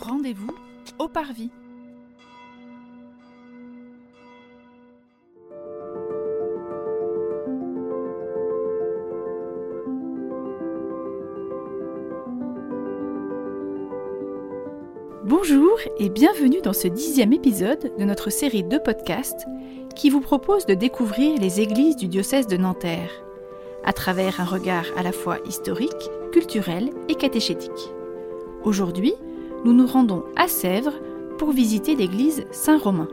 Rendez-vous au Parvis. Bonjour et bienvenue dans ce dixième épisode de notre série de podcasts qui vous propose de découvrir les églises du diocèse de Nanterre à travers un regard à la fois historique, culturel et catéchétique. Aujourd'hui, nous nous rendons à Sèvres pour visiter l'église Saint-Romain.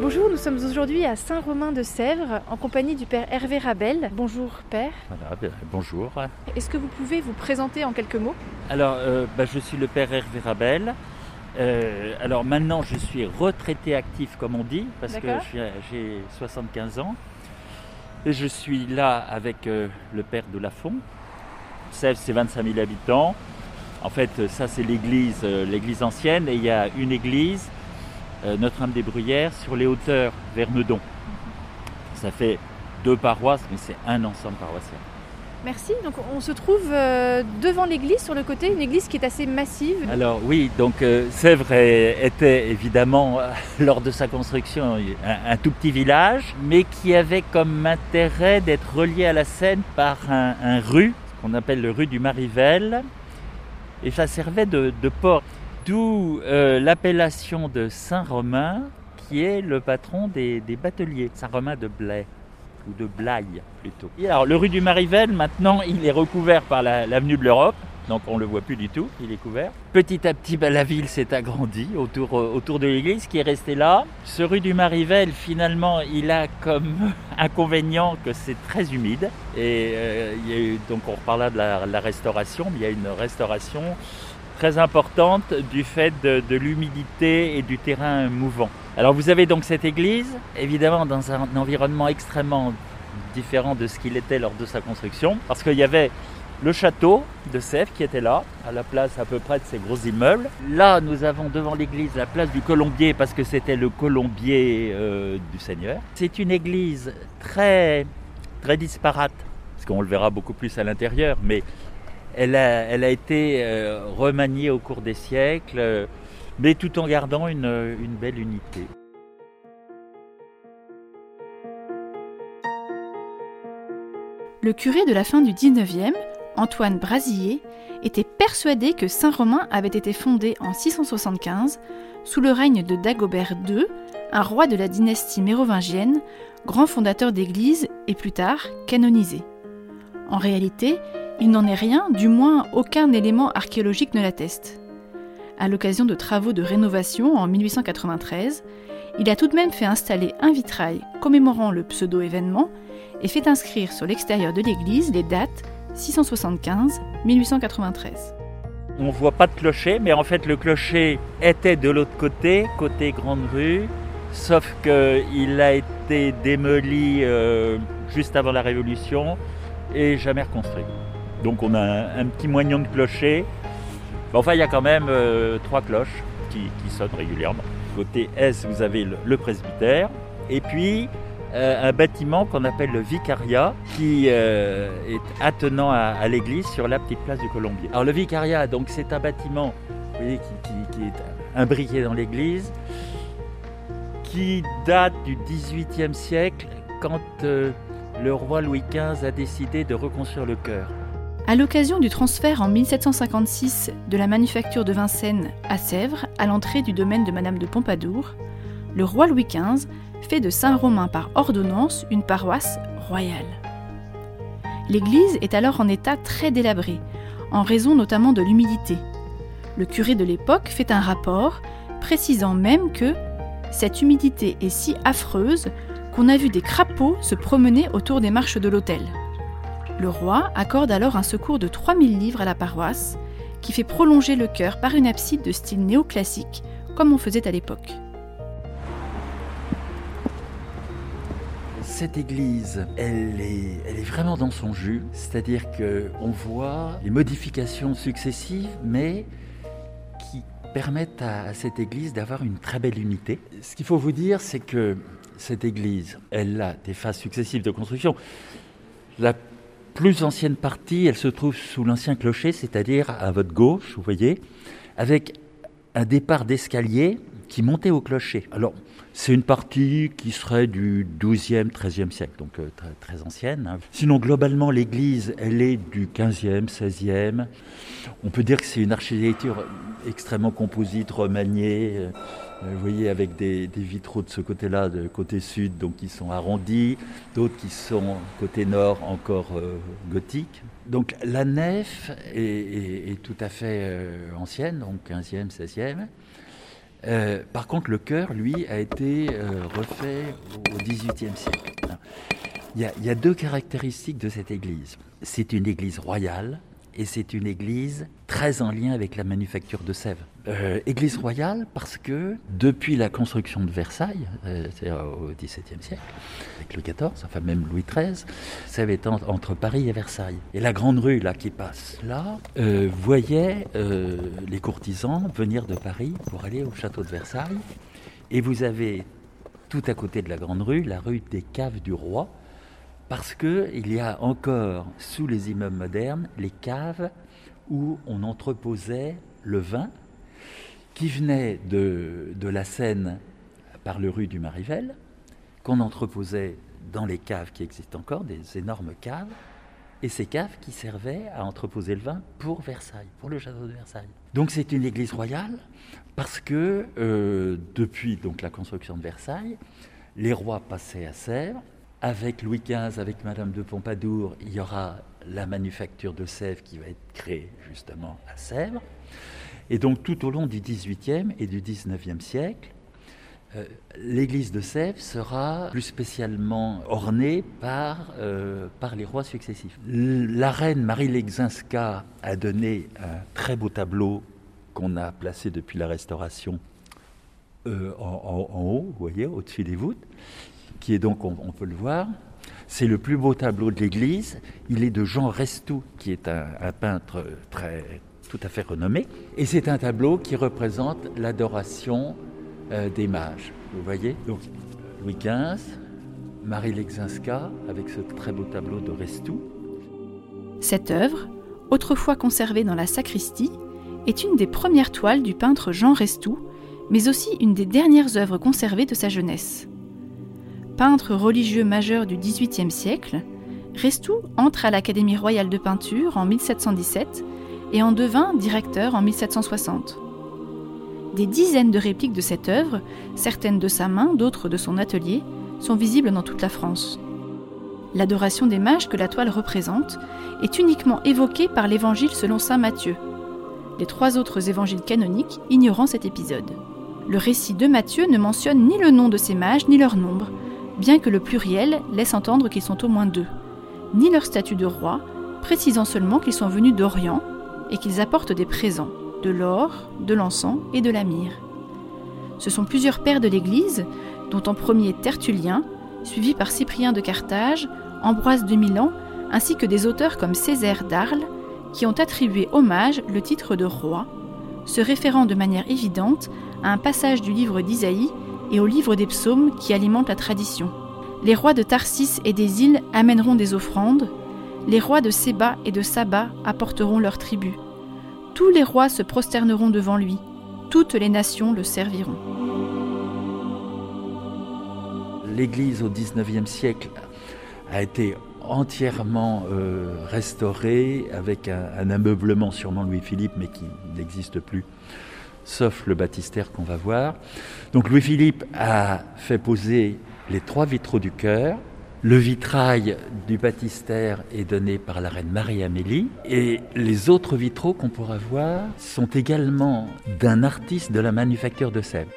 Bonjour, nous sommes aujourd'hui à Saint-Romain de Sèvres en compagnie du Père Hervé Rabel. Bonjour Père. Voilà, ben, bonjour. Est-ce que vous pouvez vous présenter en quelques mots? Alors, euh, ben, je suis le père Hervé Rabel. Euh, alors maintenant, je suis retraité actif, comme on dit, parce que j'ai 75 ans. Et je suis là avec euh, le père de Lafont. Sèvres, c'est 25 000 habitants. En fait, euh, ça, c'est l'église, euh, l'église ancienne. Et il y a une église, euh, Notre-Dame-des-Bruyères, sur les hauteurs vers Meudon. Ça fait deux paroisses, mais c'est un ensemble paroissial. Merci. Donc on se trouve euh, devant l'église sur le côté, une église qui est assez massive. Alors oui, donc euh, Sèvres était évidemment euh, lors de sa construction un, tout petit village, mais qui avait comme intérêt d'être relié à la Seine par un, rue qu'on appelle le rue du Marivel, et ça servait de, port. D'où l'appellation de Saint-Romain, qui est le patron des, des bateliers, Saint-Romain de Blaye ou de Blaye plutôt. Et alors le rue du Marivel, maintenant, il est recouvert par la- l'avenue de l'Europe. Donc on ne le voit plus du tout, il est couvert. Petit à petit, bah, la ville s'est agrandie autour, euh, autour de l'église qui est restée là. Ce rue du Marivel, finalement, il a comme inconvénient que c'est très humide. Et euh, il y a eu, donc on reparlera de la, la restauration, mais il y a une restauration très importante du fait de, l'humidité et du terrain mouvant. Alors vous avez donc cette église, évidemment dans un environnement extrêmement différent de ce qu'il était lors de sa construction, parce qu'il y avait le château de Sèvres qui était là, à la place à peu près de ces gros immeubles. Là, nous avons devant l'église la place du Colombier, parce que c'était le colombier euh, du Seigneur. C'est une église très, très disparate, parce qu'on le verra beaucoup plus à l'intérieur, mais elle a, été euh, remaniée au cours des siècles, euh, mais tout en gardant une, une belle unité. Le curé de la fin du 19e, Antoine Brasillier, était persuadé que Saint-Romain avait été fondé en 675 sous le règne de Dagobert II, un roi de la dynastie mérovingienne, grand fondateur d'église et plus tard canonisé. En réalité, il n'en est rien, du moins aucun élément archéologique ne l'atteste. À l'occasion de travaux de rénovation en 1893, il a tout de même fait installer un vitrail commémorant le pseudo-événement et fait inscrire sur l'extérieur de l'église les dates 675-1893. On voit pas de clocher, mais en fait le clocher était de l'autre côté, côté Grande Rue, sauf qu'il a été démoli euh, juste avant la Révolution et jamais reconstruit. Donc on a un, petit moignon de clocher. Enfin, il y a quand même euh, trois cloches qui, sonnent régulièrement. Côté Est, vous avez le, presbytère, et puis euh, un bâtiment qu'on appelle le vicariat, qui euh, est attenant à, l'église sur la petite place du Colombier. Alors le vicariat, donc c'est un bâtiment qui, est imbriqué dans l'église, qui date du XVIIIe siècle, quand le roi Louis XV a décidé de reconstruire le chœur. À l'occasion du transfert en 1756 de la manufacture de Vincennes à Sèvres, à l'entrée du domaine de Madame de Pompadour, le roi Louis XV fait de Saint-Romain par ordonnance une paroisse royale. L'église est alors en état très délabré, en raison notamment de l'humidité. Le curé de l'époque fait un rapport précisant même que cette humidité est si affreuse qu'on a vu des crapauds se promener autour des marches de l'autel. Le roi accorde alors un secours de 3000 livres à la paroisse, qui fait prolonger le chœur par une abside de style néoclassique, comme on faisait à l'époque. Cette église, elle est, elle est vraiment dans son jus, c'est-à-dire que on voit les modifications successives, mais qui permettent à, cette église d'avoir une très belle unité. Ce qu'il faut vous dire, c'est que cette église, elle a des phases successives de construction. Plus ancienne partie, elle se trouve sous l'ancien clocher, c'est-à-dire à votre gauche, vous voyez, avec un départ d'escalier qui montait au clocher. Alors, c'est une partie qui serait du 12e, 13e siècle, donc euh, très, ancienne. Hein. Sinon, globalement, l'église, elle est du 15e, 16e. On peut dire que c'est une architecture extrêmement composite, remaniée. Euh, vous voyez, avec des, vitraux de ce côté-là, de côté sud, donc qui sont arrondis, d'autres qui sont côté nord encore euh, gothiques. Donc la nef est, tout à fait ancienne, donc 15e, 16e. Euh, par contre, le chœur, lui, a été euh, refait au XVIIIe siècle. Il y, a, deux caractéristiques de cette église. C'est une église royale et c'est une église très en lien avec la manufacture de Sèvres. Euh, église royale parce que depuis la construction de Versailles, euh, c'est-à-dire au XVIIe siècle, avec Louis XIV, enfin même Louis XIII, Sèvres est entre Paris et Versailles. Et la grande rue là qui passe là euh, voyait les courtisans venir de Paris pour aller au château de Versailles. Et vous avez tout à côté de la grande rue la rue des caves du roi, parce qu'il y a encore sous les immeubles modernes les caves où on entreposait le vin qui venait de, de la Seine par le rue du Marivel, qu'on entreposait dans les caves qui existent encore, des énormes caves, et ces caves qui servaient à entreposer le vin pour Versailles, pour le château de Versailles. Donc c'est une église royale parce que euh, depuis donc la construction de Versailles, les rois passaient à Sèvres avec Louis XV, avec Madame de Pompadour, il y aura la manufacture de Sèvres qui va être créée justement à Sèvres. Et donc tout au long du XVIIIe et du XIXe siècle, euh, l'église de Sèvres sera plus spécialement ornée par, euh, par les rois successifs. La reine Marie Lexinska a donné un très beau tableau qu'on a placé depuis la restauration euh, en, haut, vous voyez, au-dessus des voûtes, qui est donc, on, peut le voir, c'est le plus beau tableau de l'église. Il est de Jean Restou, qui est un, peintre très, tout à fait renommé. Et c'est un tableau qui représente l'adoration euh, des mages. Vous voyez? Donc, Louis XV, Marie Lexinska, avec ce très beau tableau de Restou. Cette œuvre, autrefois conservée dans la sacristie, est une des premières toiles du peintre Jean Restou, mais aussi une des dernières œuvres conservées de sa jeunesse. Peintre religieux majeur du XVIIIe siècle, Restou entre à l'Académie royale de peinture en 1717 et en devint directeur en 1760. Des dizaines de répliques de cette œuvre, certaines de sa main, d'autres de son atelier, sont visibles dans toute la France. L'adoration des mages que la toile représente est uniquement évoquée par l'évangile selon saint Matthieu, les trois autres évangiles canoniques ignorant cet épisode. Le récit de Matthieu ne mentionne ni le nom de ces mages ni leur nombre, bien que le pluriel laisse entendre qu'ils sont au moins deux, ni leur statut de roi, précisant seulement qu'ils sont venus d'Orient et qu'ils apportent des présents, de l'or, de l'encens et de la myrrhe. Ce sont plusieurs pères de l'Église, dont en premier Tertullien, suivi par Cyprien de Carthage, Ambroise de Milan, ainsi que des auteurs comme Césaire d'Arles, qui ont attribué hommage le titre de roi, se référant de manière évidente à un passage du livre d'Isaïe et au livre des psaumes qui alimentent la tradition. Les rois de Tarsis et des îles amèneront des offrandes, les rois de Séba et de Saba apporteront leurs tribus. Tous les rois se prosterneront devant lui, toutes les nations le serviront. L'Église au XIXe siècle a été entièrement euh, restaurée avec un ameublement sûrement Louis-Philippe mais qui n'existe plus sauf le baptistère qu'on va voir. Donc Louis-Philippe a fait poser les trois vitraux du chœur. Le vitrail du baptistère est donné par la reine Marie-Amélie et les autres vitraux qu'on pourra voir sont également d'un artiste de la manufacture de Sèvres.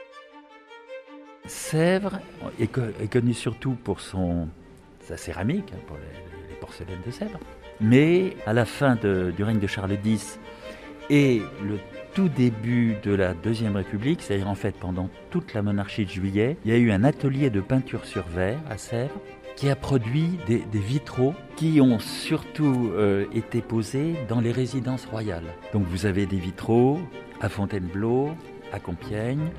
Sèvres est, connu surtout pour sa céramique, hein, pour les, porcelaines de Sèvres. Mais à la fin du règne de Charles X et le tout début de la Deuxième République, c'est-à-dire en fait pendant toute la monarchie de Juillet, il y a eu un atelier de peinture sur verre à Sèvres qui a produit des, vitraux qui ont surtout euh, été posés dans les résidences royales. Donc vous avez des vitraux à Fontainebleau, à Compiègne,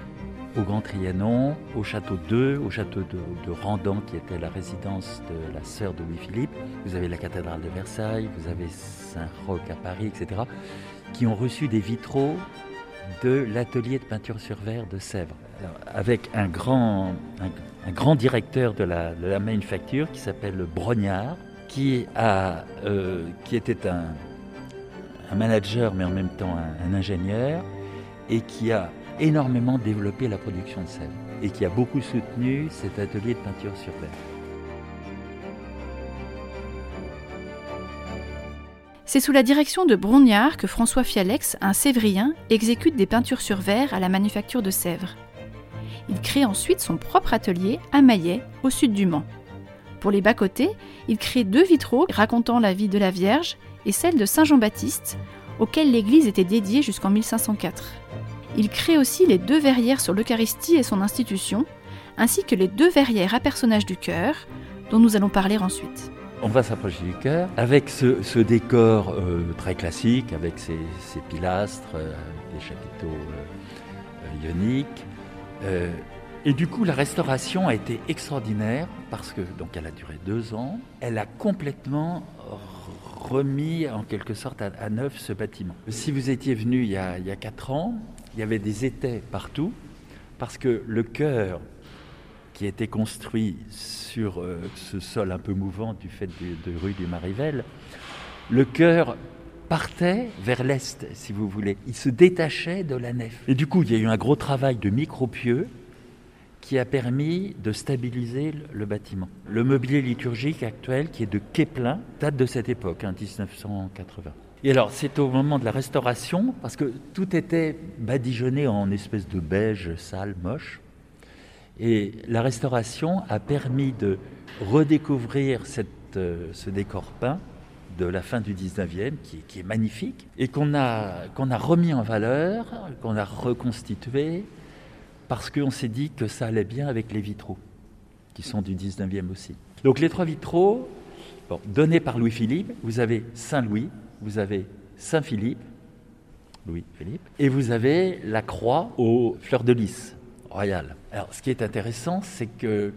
au Grand Trianon, au château 2, au château de, de, Randan qui était la résidence de la sœur de Louis-Philippe. Vous avez la cathédrale de Versailles, vous avez Saint-Roch à Paris, etc., qui ont reçu des vitraux de l'atelier de peinture sur verre de Sèvres, avec un grand, grand directeur de la, manufacture qui s'appelle Brognard, qui, euh, était un, un, manager mais en même temps un, un ingénieur et qui a énormément développé la production de sel et qui a beaucoup soutenu cet atelier de peinture sur verre. C'est sous la direction de Brognard que François Fialex, un Sévrien, exécute des peintures sur verre à la manufacture de Sèvres. Il crée ensuite son propre atelier à Maillet, au sud du Mans. Pour les bas-côtés, il crée deux vitraux racontant la vie de la Vierge et celle de Saint Jean-Baptiste, auquel l'église était dédiée jusqu'en 1504. Il crée aussi les deux verrières sur l'Eucharistie et son institution, ainsi que les deux verrières à personnages du chœur, dont nous allons parler ensuite. On va s'approcher du chœur avec ce, décor euh, très classique, avec ses, ses pilastres, euh, des chapiteaux euh, ioniques. Euh, et du coup, la restauration a été extraordinaire parce que donc elle a duré deux ans. Elle a complètement remis en quelque sorte à, neuf ce bâtiment. Si vous étiez venu il y, a, quatre ans, il y avait des étais partout, parce que le chœur qui était construit sur euh, ce sol un peu mouvant du fait de, de rue du Marivel, le chœur partait vers l'est, si vous voulez. Il se détachait de la nef. Et du coup, il y a eu un gros travail de micro-pieux qui a permis de stabiliser le bâtiment. Le mobilier liturgique actuel, qui est de Keplin, date de cette époque, hein, 1980. Et alors, c'est au moment de la restauration, parce que tout était badigeonné en espèce de beige sale, moche. Et la restauration a permis de redécouvrir cette, euh, ce décor peint de la fin du 19e, qui, est magnifique, et qu'on a, a remis en valeur, qu'on a reconstitué, parce qu'on s'est dit que ça allait bien avec les vitraux, qui sont du 19e aussi. Donc les trois vitraux, donnés par Louis-Philippe, vous avez Saint-Louis, vous avez Saint-Philippe, Louis-Philippe, et vous avez la croix aux fleurs de lys royales. Alors, ce qui est intéressant, c'est que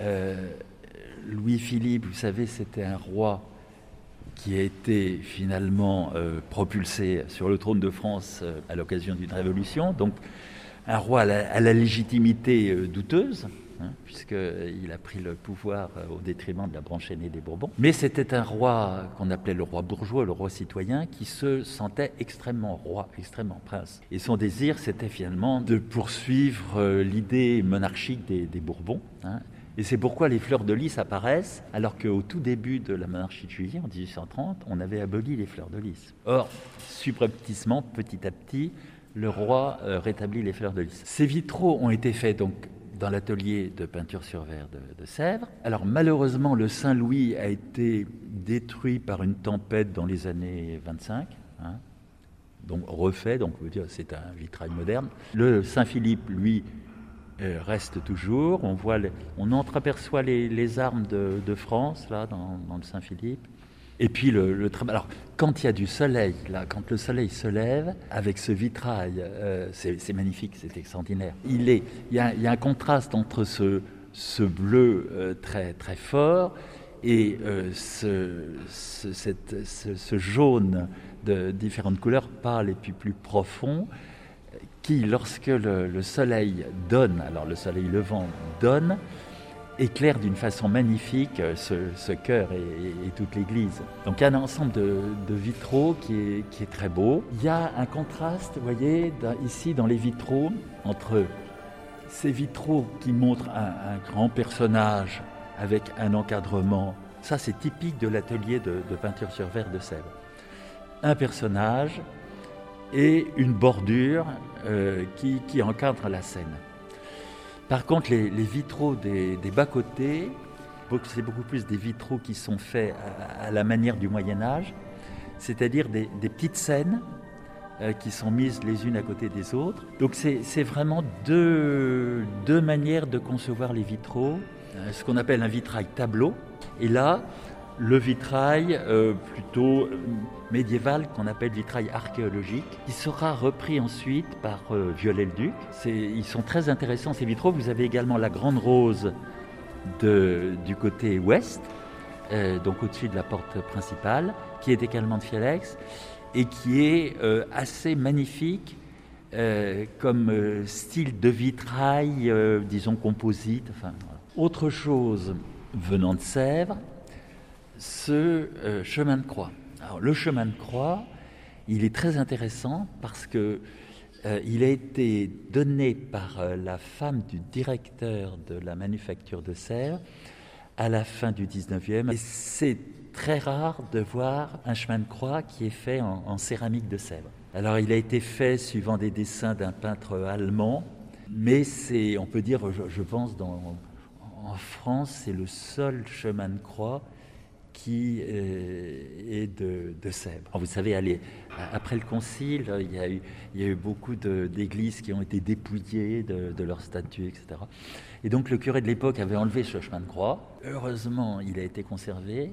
euh, Louis-Philippe, vous savez, c'était un roi qui a été finalement euh, propulsé sur le trône de France euh, à l'occasion d'une révolution, donc un roi à la, légitimité euh, douteuse, hein, puisqu'il a pris le pouvoir au détriment de la branche aînée des Bourbons. Mais c'était un roi qu'on appelait le roi bourgeois, le roi citoyen, qui se sentait extrêmement roi, extrêmement prince. Et son désir, c'était finalement de poursuivre l'idée monarchique des, des Bourbons. Hein. Et c'est pourquoi les fleurs de lys apparaissent, alors qu'au tout début de la monarchie de Juillet, en 1830, on avait aboli les fleurs de lys. Or, subrepticement, petit à petit, le roi euh, rétablit les fleurs de lys. Ces vitraux ont été faits donc dans l'atelier de peinture sur verre de, Sèvres. Alors malheureusement, le Saint-Louis a été détruit par une tempête dans les années 25. Hein, donc refait, donc c'est un vitrail moderne. Le Saint-Philippe, lui, euh, reste toujours. On, voit les, on entreaperçoit les, les armes de, de, France là dans, le Saint-Philippe. Et puis le, le alors quand il y a du soleil là, quand le soleil se lève avec ce vitrail, euh, c'est magnifique, c'est extraordinaire. Il est, il y, a, il y a un contraste entre ce, ce bleu euh, très très fort et ce, ce, ce, jaune de différentes couleurs pâles et puis plus profond qui, lorsque le, le soleil donne, alors le soleil levant donne, éclaire d'une façon magnifique ce, ce chœur et, toute l'église. Donc un ensemble de, vitraux qui est, très beau. Il y a un contraste, vous voyez, ici dans les vitraux, entre ces vitraux qui montrent un, grand personnage avec un encadrement. Ça, c'est typique de l'atelier de, peinture sur verre de Sèvres. Un personnage et une bordure euh, qui, encadre la scène. Par contre, les, vitraux des, bas-côtés, c'est beaucoup plus des vitraux qui sont faits à, la manière du Moyen Âge, c'est-à-dire des, des, petites scènes euh, qui sont mises les unes à côté des autres. Donc c'est vraiment deux, deux manières de concevoir les vitraux, euh, ce qu'on appelle un vitrail tableau. Et là, le vitrail euh, plutôt médiéval qu'on appelle vitrail archéologique, qui sera repris ensuite par euh, Viollet-le-Duc. Ils sont très intéressants ces vitraux. Vous avez également la grande rose du côté ouest, euh, donc au-dessus de la porte principale, qui est également de Fialex et qui est assez magnifique comme style de vitrail, disons composite. Autre chose venant de Sèvres, ce euh, chemin de croix. Alors, le chemin de croix, il est très intéressant parce que euh, il a été donné par euh, la femme du directeur de la manufacture de Sèvres à la fin du 19e. Et c'est très rare de voir un chemin de croix qui est fait en, céramique de Sèvres. Alors il a été fait suivant des dessins d'un peintre allemand, mais c'est, on peut dire, je, pense, en France, c'est le seul chemin de croix qui euh, est de, Sèvres. Vous savez, après le concile, il y a eu, beaucoup d'églises qui ont été dépouillées de, de leurs statues, etc. Et donc le curé de l'époque avait enlevé ce chemin de croix. Heureusement, il a été conservé.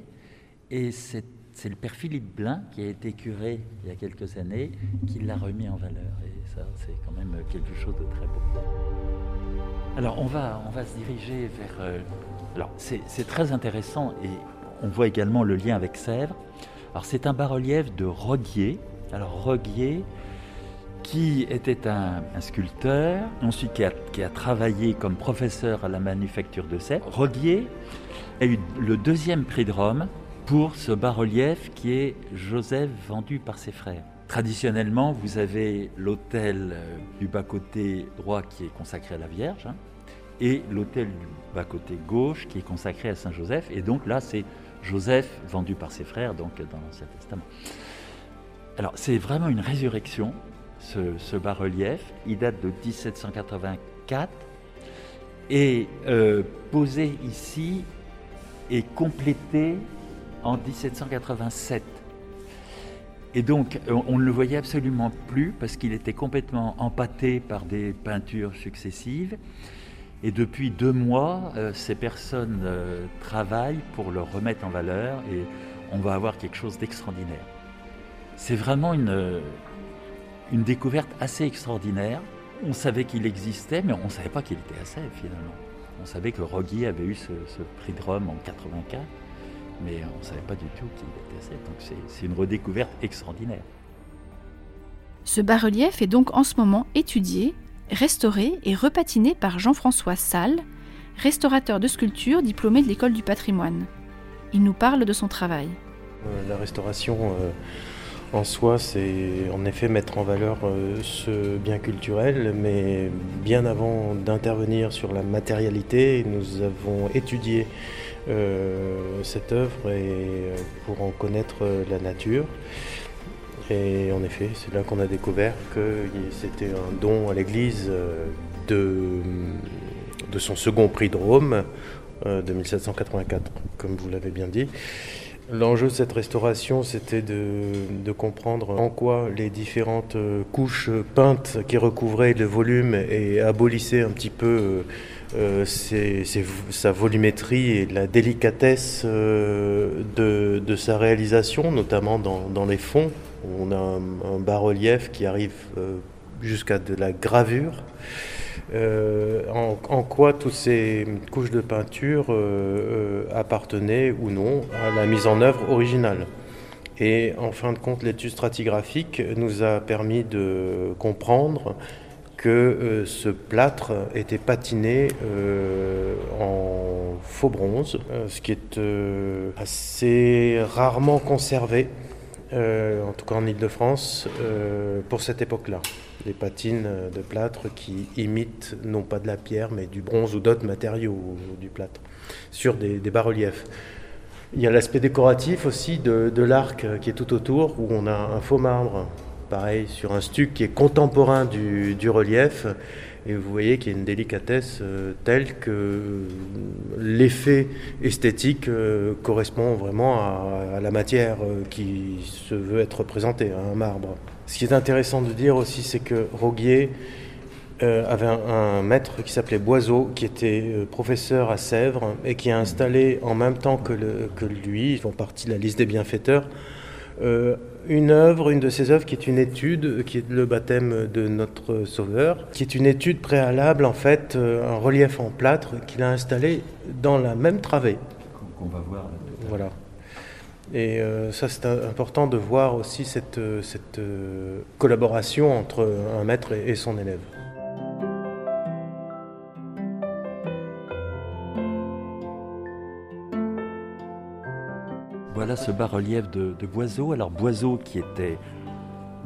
Et c'est le père Philippe Blin, qui a été curé il y a quelques années, qui l'a remis en valeur. Et ça, c'est quand même quelque chose de très beau. Alors, on va, on va se diriger vers... Euh, alors, c'est très intéressant et on voit également le lien avec Sèvres. Alors c'est un bas-relief de Roguier. Alors Roguier, qui était un, sculpteur, ensuite qui a, qui a, travaillé comme professeur à la manufacture de Sèvres. Roguier a eu le deuxième prix de Rome pour ce bas-relief qui est Joseph vendu par ses frères. Traditionnellement, vous avez l'autel euh, du bas-côté droit qui est consacré à la Vierge, hein, et l'autel du bas-côté gauche qui est consacré à Saint Joseph. Et donc là, c'est Joseph, vendu par ses frères, donc dans l'Ancien Testament. Alors, c'est vraiment une résurrection, ce, bas-relief. Il date de 1784 et euh, posé ici et complété en 1787. Et donc, on ne le voyait absolument plus parce qu'il était complètement empâté par des peintures successives. Et depuis deux mois, euh, ces personnes euh, travaillent pour le remettre en valeur et on va avoir quelque chose d'extraordinaire. C'est vraiment une, euh, une découverte assez extraordinaire. On savait qu'il existait, mais on ne savait pas qu'il était assez finalement. On savait que Rogui avait eu ce, prix de Rome en 84, mais on ne savait pas du tout qu'il était assez. Donc c'est une redécouverte extraordinaire. Ce bas-relief est donc en ce moment étudié restauré et repatiné par Jean-François Salle, restaurateur de sculpture diplômé de l'école du patrimoine. Il nous parle de son travail. Euh, la restauration euh, en soi, c'est en effet mettre en valeur euh, ce bien culturel, mais bien avant d'intervenir sur la matérialité, nous avons étudié cette œuvre pour en connaître la nature. Et en effet, c'est là qu'on a découvert que c'était un don à l'Église euh, de, son second prix de Rome euh, de 1784, comme vous l'avez bien dit. L'enjeu de cette restauration, c'était de, comprendre en quoi les différentes euh, couches peintes qui recouvraient le volume et abolissaient un petit peu sa volumétrie et la délicatesse de, sa réalisation, notamment dans les fonds. On a un, bas-relief qui arrive euh, jusqu'à de la gravure. Euh, en, quoi toutes ces couches de peinture euh, appartenaient ou non à la mise en œuvre originale. Et en fin de compte, l'étude stratigraphique nous a permis de comprendre que ce plâtre était patiné en faux bronze, ce qui est assez rarement conservé. Euh, en tout cas en Ile-de-France, euh, pour cette époque-là. Des patines de plâtre qui imitent non pas de la pierre, mais du bronze ou d'autres matériaux du plâtre, sur des, bas-reliefs. Il y a l'aspect décoratif aussi de, l'arc qui est tout autour, où on a un faux marbre, pareil, sur un stuc qui est contemporain du relief et vous voyez qu'il y a une délicatesse euh, telle que l'effet esthétique euh, correspond vraiment à, la matière euh, qui se veut être représentée, à un marbre. Ce qui est intéressant de dire aussi, c'est que Roguier euh, avait un, maître qui s'appelait Boiseau, qui était euh, professeur à Sèvres et qui a installé en même temps que, lui, ils font partie de la liste des bienfaiteurs, euh, une œuvre, une de ses œuvres qui est une étude, qui est le baptême de notre Sauveur, qui est une étude préalable en fait, un relief en plâtre qu'il a installé dans la même travée. Qu'on va voir. Voilà. Et ça, c'est important de voir aussi cette, cette collaboration entre un maître et son élève. Voilà ce bas-relief de, Boiseau. Alors Boiseau qui était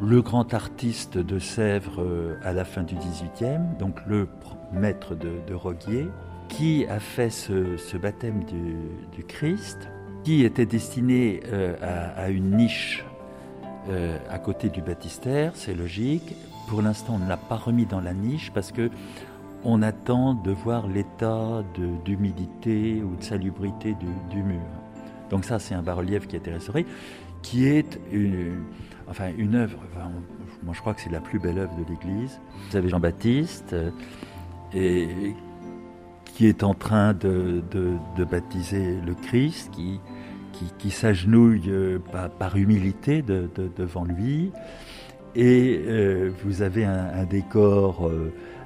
le grand artiste de Sèvres euh, à la fin du XVIIIe, donc le maître de, Roguier, qui a fait ce, baptême du, Christ, qui était destiné euh, à, une niche euh, à côté du baptistère, c'est logique. Pour l'instant, on ne l'a pas remis dans la niche parce que on attend de voir l'état d'humidité ou de salubrité du mur. Donc ça, c'est un bas-relief qui a été restauré, qui est une, enfin, une œuvre, moi je crois que c'est la plus belle œuvre de l'Église. Vous avez Jean-Baptiste, euh, qui est en train de, baptiser le Christ, qui, qui, s'agenouille euh, par, humilité devant lui. Et euh, vous avez un, décor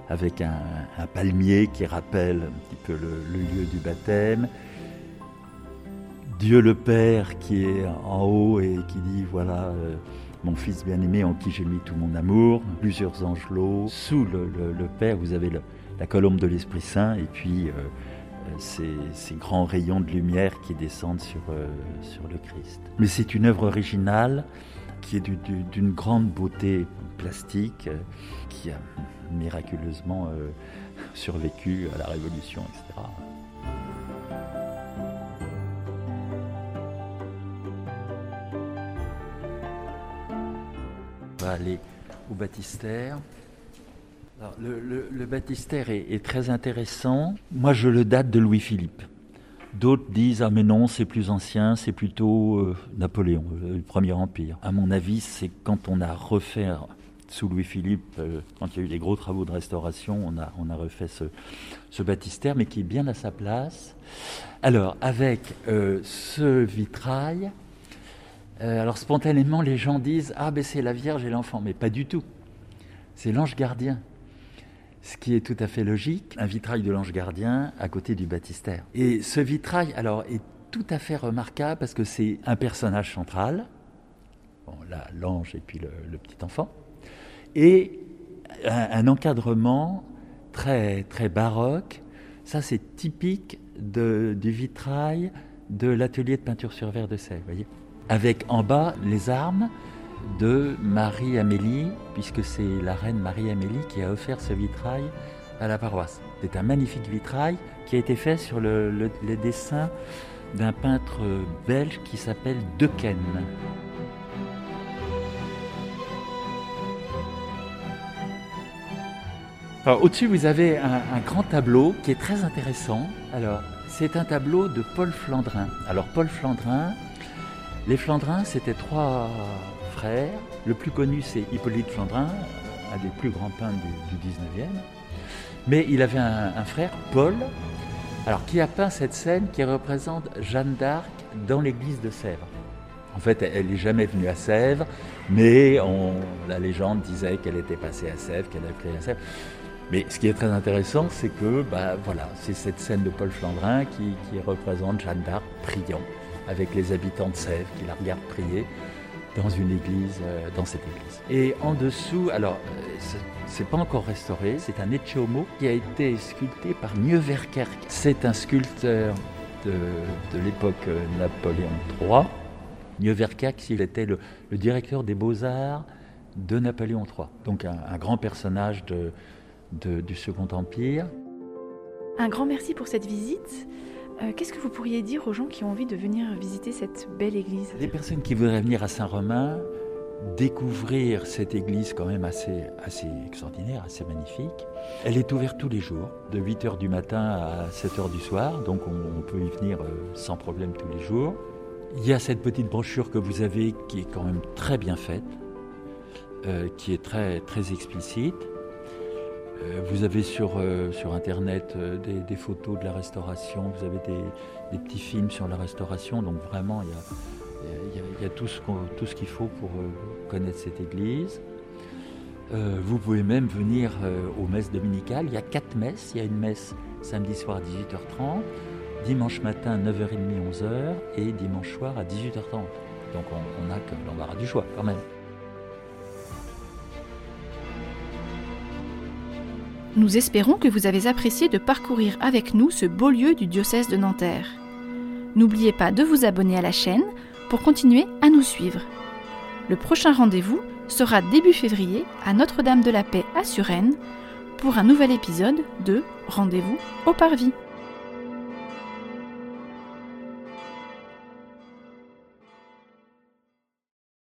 avec un, palmier qui rappelle un petit peu le lieu du baptême. Dieu le Père qui est en haut et qui dit voilà euh, mon fils bien-aimé en qui j'ai mis tout mon amour, plusieurs angelots. Sous le, Père, vous avez la colombe de l'Esprit Saint et puis euh, euh, ces, grands rayons de lumière qui descendent sur, sur le Christ. Mais c'est une œuvre originale qui est d'une grande beauté plastique, qui a miraculeusement survécu à la Révolution, etc. aller au baptistère. le, baptistère est, très intéressant. Moi, je le date de Louis-Philippe. D'autres disent ah mais non c'est plus ancien c'est plutôt euh, Napoléon euh, le premier empire. À mon avis c'est quand on a refait sous Louis-Philippe euh, quand il y a eu des gros travaux de restauration on a on refait ce baptistère mais qui est bien à sa place. Alors avec ce vitrail euh, alors spontanément, les gens disent Ah, ben c'est la Vierge et l'enfant. Mais pas du tout. C'est l'ange gardien. Ce qui est tout à fait logique, un vitrail de l'ange gardien à côté du baptistère. Et ce vitrail, alors, est tout à fait remarquable parce que c'est un personnage central. Bon, là, l'ange et puis le, petit enfant. Et un, encadrement très, très baroque. Ça, c'est typique de, du vitrail de l'atelier de peinture sur verre de Sèvres. voyez avec en bas les armes de Marie-Amélie, puisque c'est la reine Marie-Amélie qui a offert ce vitrail à la paroisse. C'est un magnifique vitrail qui a été fait sur le, les dessins d'un peintre belge qui s'appelle Dequesne. Au-dessus, vous avez un, un, grand tableau qui est très intéressant. Alors, c'est un tableau de Paul Flandrin. Alors, Paul Flandrin, les Flandrins, c'était trois frères. Le plus connu, c'est Hippolyte Flandrin, un des plus grands peintres du, 19e. Mais il avait un, frère, Paul, alors qui a peint cette scène qui représente Jeanne d'Arc dans l'église de Sèvres. En fait, elle n'est jamais venue à Sèvres, mais la légende disait qu'elle était passée à Sèvres, qu'elle avait pris à Sèvres. Mais ce qui est très intéressant, c'est que bah, voilà, c'est cette scène de Paul Flandrin qui représente Jeanne d'Arc priant avec les habitants de Sèvres qui la regardent prier dans une église, euh, dans cette église. Et en dessous, alors, euh, c'est pas encore restauré, c'est un Ecce qui a été sculpté par Nieuwerkerk. C'est un sculpteur de, l'époque euh, Napoléon III. Nieuwerkerk, il était le, directeur des beaux-arts de Napoléon III, donc un, grand personnage de, du Second Empire. Un grand merci pour cette visite. Euh, qu'est-ce que vous pourriez dire aux gens qui ont envie de venir visiter cette belle église? Les personnes qui voudraient venir à Saint-Romain, découvrir cette église quand même assez, extraordinaire, assez magnifique. Elle est ouverte tous les jours, de 8h du matin à 7h du soir, donc on, peut y venir euh, sans problème tous les jours. Il y a cette petite brochure que vous avez qui est quand même très bien faite, euh, qui est très, très explicite. Euh, vous avez sur, euh, sur Internet euh, des, photos de la restauration, vous avez des, petits films sur la restauration, donc vraiment il y a, tout ce qu'il faut pour connaître cette église. vous pouvez même venir aux messes dominicales. Il y a quatre messes. Il y a une messe samedi soir à 18h30, dimanche matin 9h30, 11h et dimanche soir à 18h30. Donc on n'a que l'embarras du choix quand même. Nous espérons que vous avez apprécié de parcourir avec nous ce beau lieu du diocèse de Nanterre. N'oubliez pas de vous abonner à la chaîne pour continuer à nous suivre. Le prochain rendez-vous sera début février à Notre-Dame de la Paix à Suresnes pour un nouvel épisode de Rendez-vous au Parvis.